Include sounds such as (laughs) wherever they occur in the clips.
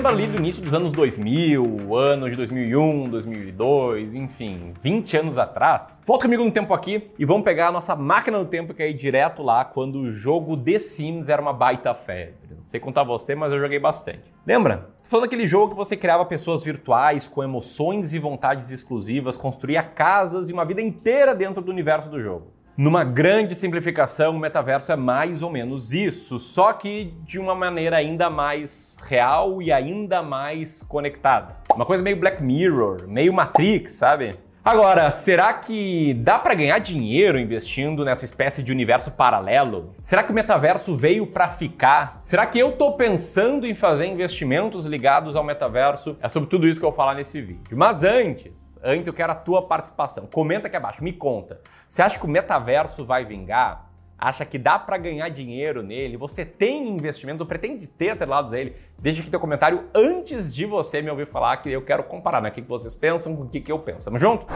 lembra ali do início dos anos 2000, ano de 2001, 2002, enfim, 20 anos atrás? Volta comigo no tempo aqui e vamos pegar a nossa máquina do tempo que é ir direto lá quando o jogo The Sims era uma baita febre. Não sei contar você, mas eu joguei bastante. Lembra? Tô falando daquele jogo que você criava pessoas virtuais com emoções e vontades exclusivas, construía casas e uma vida inteira dentro do universo do jogo. Numa grande simplificação, o metaverso é mais ou menos isso, só que de uma maneira ainda mais real e ainda mais conectada. Uma coisa meio Black Mirror, meio Matrix, sabe? Agora, será que dá para ganhar dinheiro investindo nessa espécie de universo paralelo? Será que o metaverso veio para ficar? Será que eu tô pensando em fazer investimentos ligados ao metaverso? É sobre tudo isso que eu vou falar nesse vídeo. Mas antes, antes eu quero a tua participação. Comenta aqui abaixo, me conta. Você acha que o metaverso vai vingar? Acha que dá para ganhar dinheiro nele, você tem investimento, pretende ter atrelados a ele, deixa aqui teu comentário antes de você me ouvir falar que eu quero comparar, né? O que vocês pensam com o que eu penso. Tamo junto?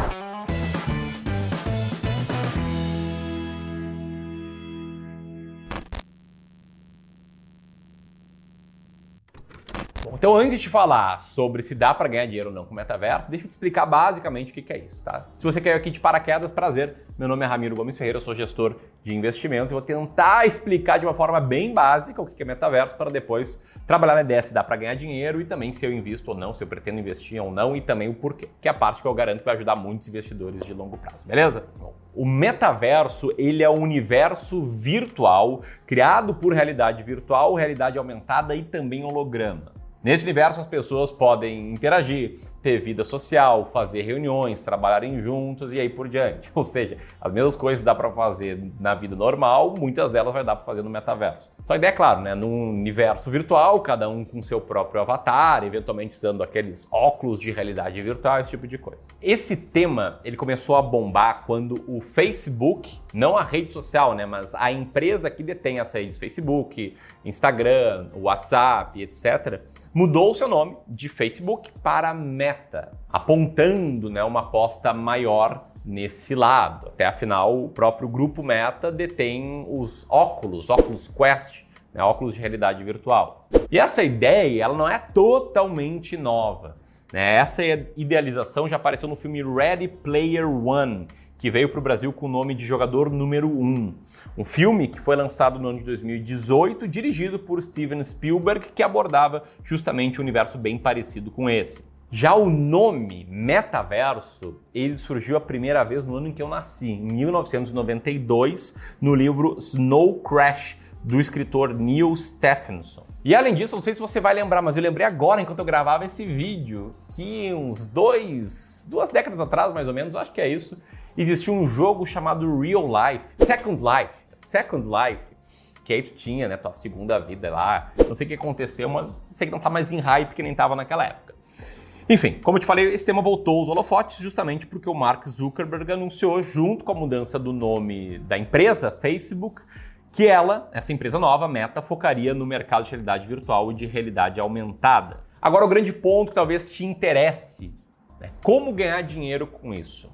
Então, antes de te falar sobre se dá para ganhar dinheiro ou não com o metaverso, deixa eu te explicar basicamente o que é isso, tá? Se você caiu aqui de paraquedas, prazer. Meu nome é Ramiro Gomes Ferreira, eu sou gestor de investimentos e vou tentar explicar de uma forma bem básica o que é metaverso para depois trabalhar na ideia se dá para ganhar dinheiro e também se eu invisto ou não, se eu pretendo investir ou não e também o porquê, que é a parte que eu garanto que vai ajudar muitos investidores de longo prazo, beleza? Bom, o metaverso, ele é um universo virtual criado por realidade virtual, realidade aumentada e também holograma. Nesse universo, as pessoas podem interagir, ter vida social, fazer reuniões, trabalharem juntos e aí por diante. (laughs) Ou seja, as mesmas coisas dá para fazer na vida normal, muitas delas vai dar para fazer no metaverso. Só ideia é claro, né? Num universo virtual, cada um com seu próprio avatar, eventualmente usando aqueles óculos de realidade virtual, esse tipo de coisa. Esse tema, ele começou a bombar quando o Facebook, não a rede social, né, mas a empresa que detém as redes Facebook, Instagram, WhatsApp, etc, mudou o seu nome de Facebook para Meta, apontando né, uma aposta maior nesse lado. Até afinal, o próprio grupo Meta detém os óculos, óculos Quest, né, óculos de realidade virtual. E essa ideia ela não é totalmente nova. Né? Essa idealização já apareceu no filme Ready Player One, que veio para o Brasil com o nome de Jogador Número 1. Um filme que foi lançado no ano de 2018, dirigido por Steven Spielberg, que abordava justamente um universo bem parecido com esse. Já o nome metaverso, ele surgiu a primeira vez no ano em que eu nasci, em 1992, no livro Snow Crash, do escritor Neil Stephenson. E além disso, não sei se você vai lembrar, mas eu lembrei agora, enquanto eu gravava esse vídeo, que uns dois, duas décadas atrás, mais ou menos, acho que é isso, existia um jogo chamado Real Life, Second Life, Second Life, que aí tu tinha, né, tua segunda vida lá. Não sei o que aconteceu, mas sei que não tá mais em hype que nem tava naquela época. Enfim, como eu te falei, esse tema voltou aos holofotes justamente porque o Mark Zuckerberg anunciou, junto com a mudança do nome da empresa, Facebook, que ela, essa empresa nova, Meta, focaria no mercado de realidade virtual e de realidade aumentada. Agora, o grande ponto que talvez te interesse, né? como ganhar dinheiro com isso?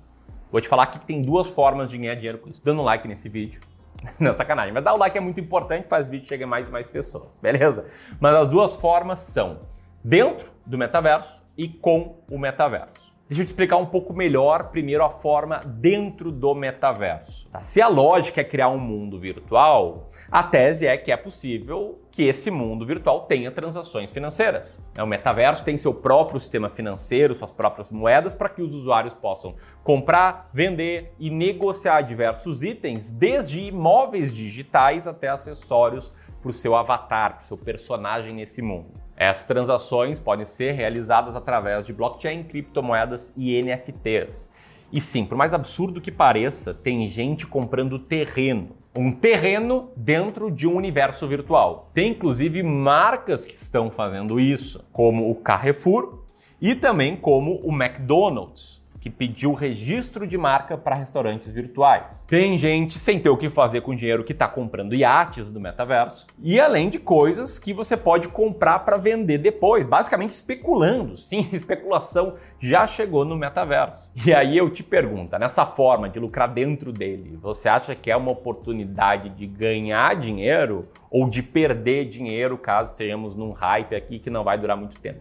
Vou te falar que tem duas formas de ganhar dinheiro com isso. Dando like nesse vídeo. (laughs) Não, sacanagem. Mas dar o like é muito importante, faz o vídeo chegar mais e mais pessoas, beleza? Mas as duas formas são dentro do metaverso e com o metaverso. Deixa eu te explicar um pouco melhor primeiro a forma dentro do metaverso. Tá? Se a lógica é criar um mundo virtual, a tese é que é possível que esse mundo virtual tenha transações financeiras. O metaverso tem seu próprio sistema financeiro, suas próprias moedas, para que os usuários possam comprar, vender e negociar diversos itens, desde imóveis digitais até acessórios para o seu avatar, para o seu personagem nesse mundo. Essas transações podem ser realizadas através de blockchain, criptomoedas e NFTs. E sim, por mais absurdo que pareça, tem gente comprando terreno. Um terreno dentro de um universo virtual. Tem inclusive marcas que estão fazendo isso, como o Carrefour e também como o McDonald's. Que pediu registro de marca para restaurantes virtuais. Tem gente sem ter o que fazer com o dinheiro que está comprando iates do metaverso. E além de coisas que você pode comprar para vender depois, basicamente especulando. Sim, (laughs) especulação já chegou no metaverso. E aí eu te pergunto, nessa forma de lucrar dentro dele, você acha que é uma oportunidade de ganhar dinheiro ou de perder dinheiro caso tenhamos num hype aqui que não vai durar muito tempo?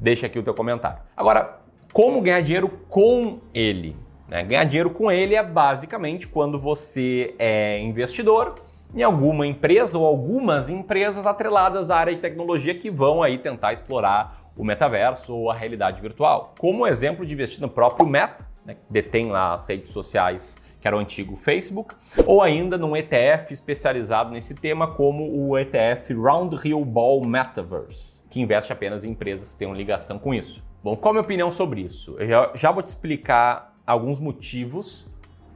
Deixa aqui o teu comentário. Agora, como ganhar dinheiro com ele? Né? Ganhar dinheiro com ele é basicamente quando você é investidor em alguma empresa ou algumas empresas atreladas à área de tecnologia que vão aí tentar explorar o metaverso ou a realidade virtual. Como exemplo de investir no próprio Meta, né, que detém lá as redes sociais que era o antigo Facebook, ou ainda num ETF especializado nesse tema, como o ETF Round Hill Ball Metaverse, que investe apenas em empresas que tenham ligação com isso. Bom, qual a minha opinião sobre isso? Eu já, já vou te explicar alguns motivos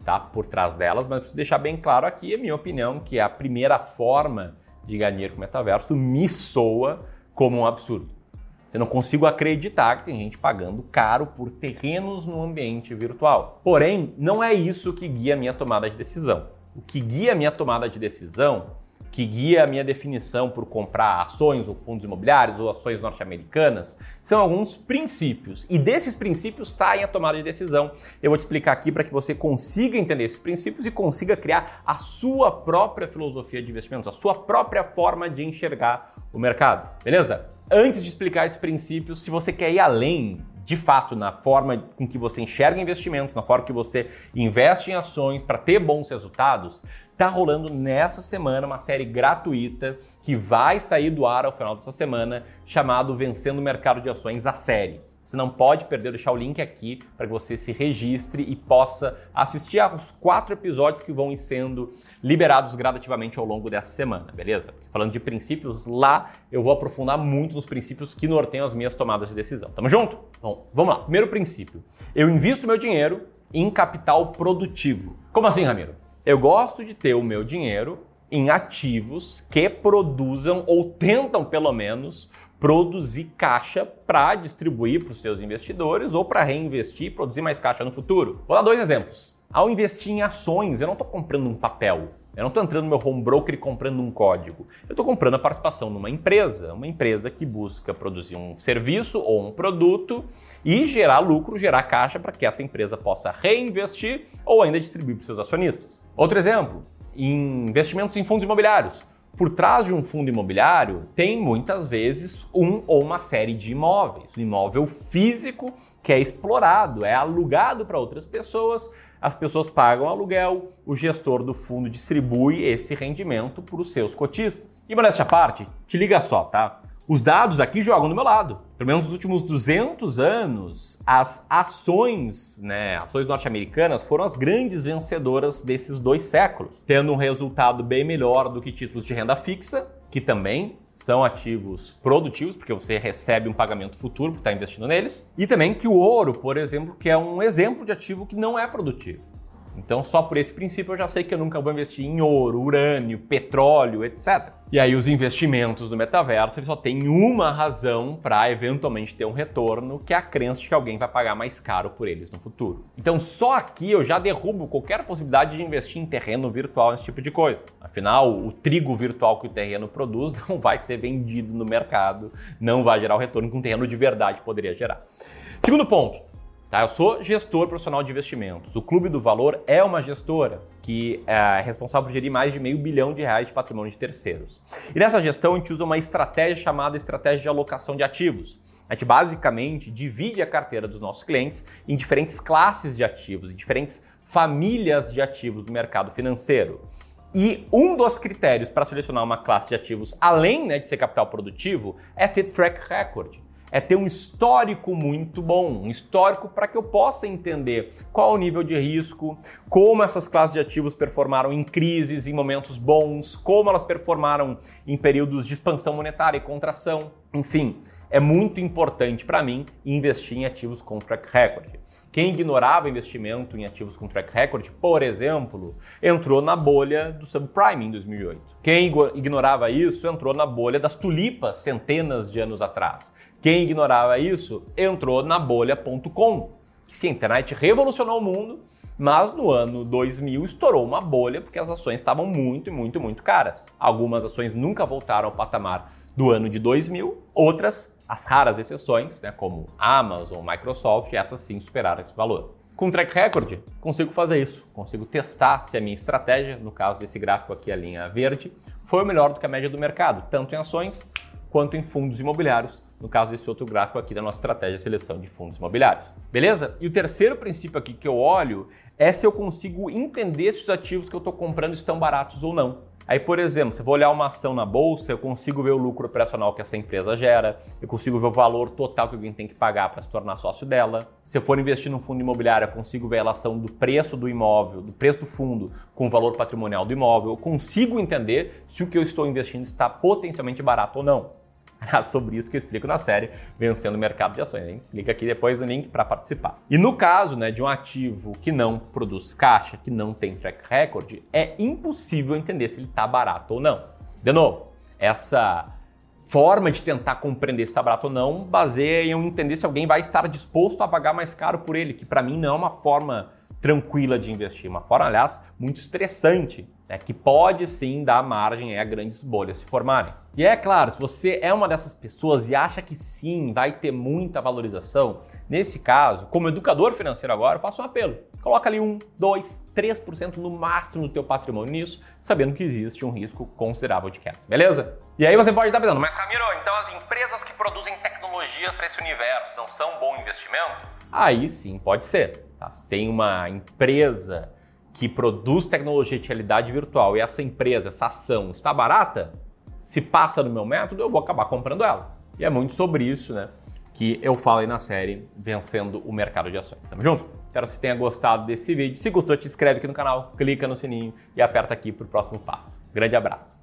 tá, por trás delas, mas preciso deixar bem claro aqui a minha opinião, que a primeira forma de ganhar dinheiro com o metaverso me soa como um absurdo. Eu não consigo acreditar que tem gente pagando caro por terrenos no ambiente virtual. Porém, não é isso que guia a minha tomada de decisão. O que guia a minha tomada de decisão que guia a minha definição por comprar ações ou fundos imobiliários ou ações norte-americanas são alguns princípios. E desses princípios saem a tomada de decisão. Eu vou te explicar aqui para que você consiga entender esses princípios e consiga criar a sua própria filosofia de investimentos, a sua própria forma de enxergar o mercado. Beleza? Antes de explicar esses princípios, se você quer ir além de fato na forma com que você enxerga investimento, na forma que você investe em ações para ter bons resultados, tá rolando nessa semana uma série gratuita que vai sair do ar ao final dessa semana, chamado Vencendo o Mercado de Ações, a série. Você não pode perder, deixar o link aqui para que você se registre e possa assistir aos quatro episódios que vão sendo liberados gradativamente ao longo dessa semana, beleza? Falando de princípios, lá eu vou aprofundar muito nos princípios que norteiam as minhas tomadas de decisão. Tamo junto? Bom, vamos lá. Primeiro princípio: eu invisto meu dinheiro em capital produtivo. Como assim, Ramiro? Eu gosto de ter o meu dinheiro em ativos que produzam ou tentam pelo menos produzir caixa para distribuir para os seus investidores ou para reinvestir e produzir mais caixa no futuro. Vou dar dois exemplos. Ao investir em ações, eu não estou comprando um papel. Eu não estou entrando no meu home broker e comprando um código. Eu estou comprando a participação numa empresa, uma empresa que busca produzir um serviço ou um produto e gerar lucro, gerar caixa para que essa empresa possa reinvestir ou ainda distribuir para os seus acionistas. Outro exemplo, investimentos em fundos imobiliários. Por trás de um fundo imobiliário tem muitas vezes um ou uma série de imóveis. Imóvel físico que é explorado, é alugado para outras pessoas, as pessoas pagam aluguel, o gestor do fundo distribui esse rendimento para os seus cotistas. E modéstia à parte, te liga só, tá? Os dados aqui jogam do meu lado. Pelo menos nos últimos 200 anos, as ações, né, ações norte-americanas foram as grandes vencedoras desses dois séculos, tendo um resultado bem melhor do que títulos de renda fixa, que também são ativos produtivos, porque você recebe um pagamento futuro por estar investindo neles, e também que o ouro, por exemplo, que é um exemplo de ativo que não é produtivo. Então, só por esse princípio, eu já sei que eu nunca vou investir em ouro, urânio, petróleo, etc. E aí, os investimentos do metaverso eles só têm uma razão para eventualmente ter um retorno, que é a crença de que alguém vai pagar mais caro por eles no futuro. Então, só aqui eu já derrubo qualquer possibilidade de investir em terreno virtual, nesse tipo de coisa. Afinal, o trigo virtual que o terreno produz (laughs) não vai ser vendido no mercado, não vai gerar o retorno que um terreno de verdade poderia gerar. Segundo ponto, Tá? Eu sou gestor profissional de investimentos. O Clube do Valor é uma gestora que é responsável por gerir mais de meio bilhão de reais de patrimônio de terceiros. E nessa gestão a gente usa uma estratégia chamada estratégia de alocação de ativos. A gente basicamente divide a carteira dos nossos clientes em diferentes classes de ativos, em diferentes famílias de ativos do mercado financeiro. E um dos critérios para selecionar uma classe de ativos, além né, de ser capital produtivo, é ter track record é ter um histórico muito bom, um histórico para que eu possa entender qual o nível de risco, como essas classes de ativos performaram em crises, em momentos bons, como elas performaram em períodos de expansão monetária e contração, enfim é muito importante para mim investir em ativos com track record. Quem ignorava investimento em ativos com track record, por exemplo, entrou na bolha do subprime em 2008. Quem ignorava isso entrou na bolha das tulipas centenas de anos atrás. Quem ignorava isso entrou na bolha.com Sim, a internet revolucionou o mundo, mas no ano 2000 estourou uma bolha porque as ações estavam muito, muito, muito caras. Algumas ações nunca voltaram ao patamar do ano de 2000, outras, as raras exceções, né, como Amazon, Microsoft, essas sim superaram esse valor. Com track record, consigo fazer isso. Consigo testar se a minha estratégia, no caso desse gráfico aqui, a linha verde, foi melhor do que a média do mercado, tanto em ações quanto em fundos imobiliários, no caso desse outro gráfico aqui da nossa estratégia de seleção de fundos imobiliários. Beleza? E o terceiro princípio aqui que eu olho é se eu consigo entender se os ativos que eu estou comprando estão baratos ou não. Aí, por exemplo, se eu vou olhar uma ação na bolsa, eu consigo ver o lucro operacional que essa empresa gera, eu consigo ver o valor total que alguém tem que pagar para se tornar sócio dela. Se eu for investir num fundo imobiliário, eu consigo ver a relação do preço do imóvel, do preço do fundo com o valor patrimonial do imóvel. Eu consigo entender se o que eu estou investindo está potencialmente barato ou não. É (laughs) sobre isso que eu explico na série Vencendo o Mercado de Ações. Hein? Clica aqui depois no link para participar. E no caso né, de um ativo que não produz caixa, que não tem track record, é impossível entender se ele está barato ou não. De novo, essa forma de tentar compreender se está barato ou não baseia em eu entender se alguém vai estar disposto a pagar mais caro por ele, que para mim não é uma forma tranquila de investir, uma forma, aliás, muito estressante, né, que pode sim dar margem a grandes bolhas se formarem. E é claro, se você é uma dessas pessoas e acha que sim, vai ter muita valorização, nesse caso, como educador financeiro agora, eu faço um apelo. Coloca ali 1, 2, 3% no máximo do teu patrimônio nisso, sabendo que existe um risco considerável de queda, beleza? E aí você pode estar pensando, mas Ramiro, então as empresas que produzem tecnologia para esse universo não são um bom investimento? Aí sim, pode ser. Tá? Se tem uma empresa que produz tecnologia de realidade virtual e essa empresa, essa ação está barata, se passa no meu método, eu vou acabar comprando ela. E é muito sobre isso, né? Que eu falei na série Vencendo o Mercado de Ações. Tamo junto? Espero que você tenha gostado desse vídeo. Se gostou, te inscreve aqui no canal, clica no sininho e aperta aqui para o próximo passo. Grande abraço.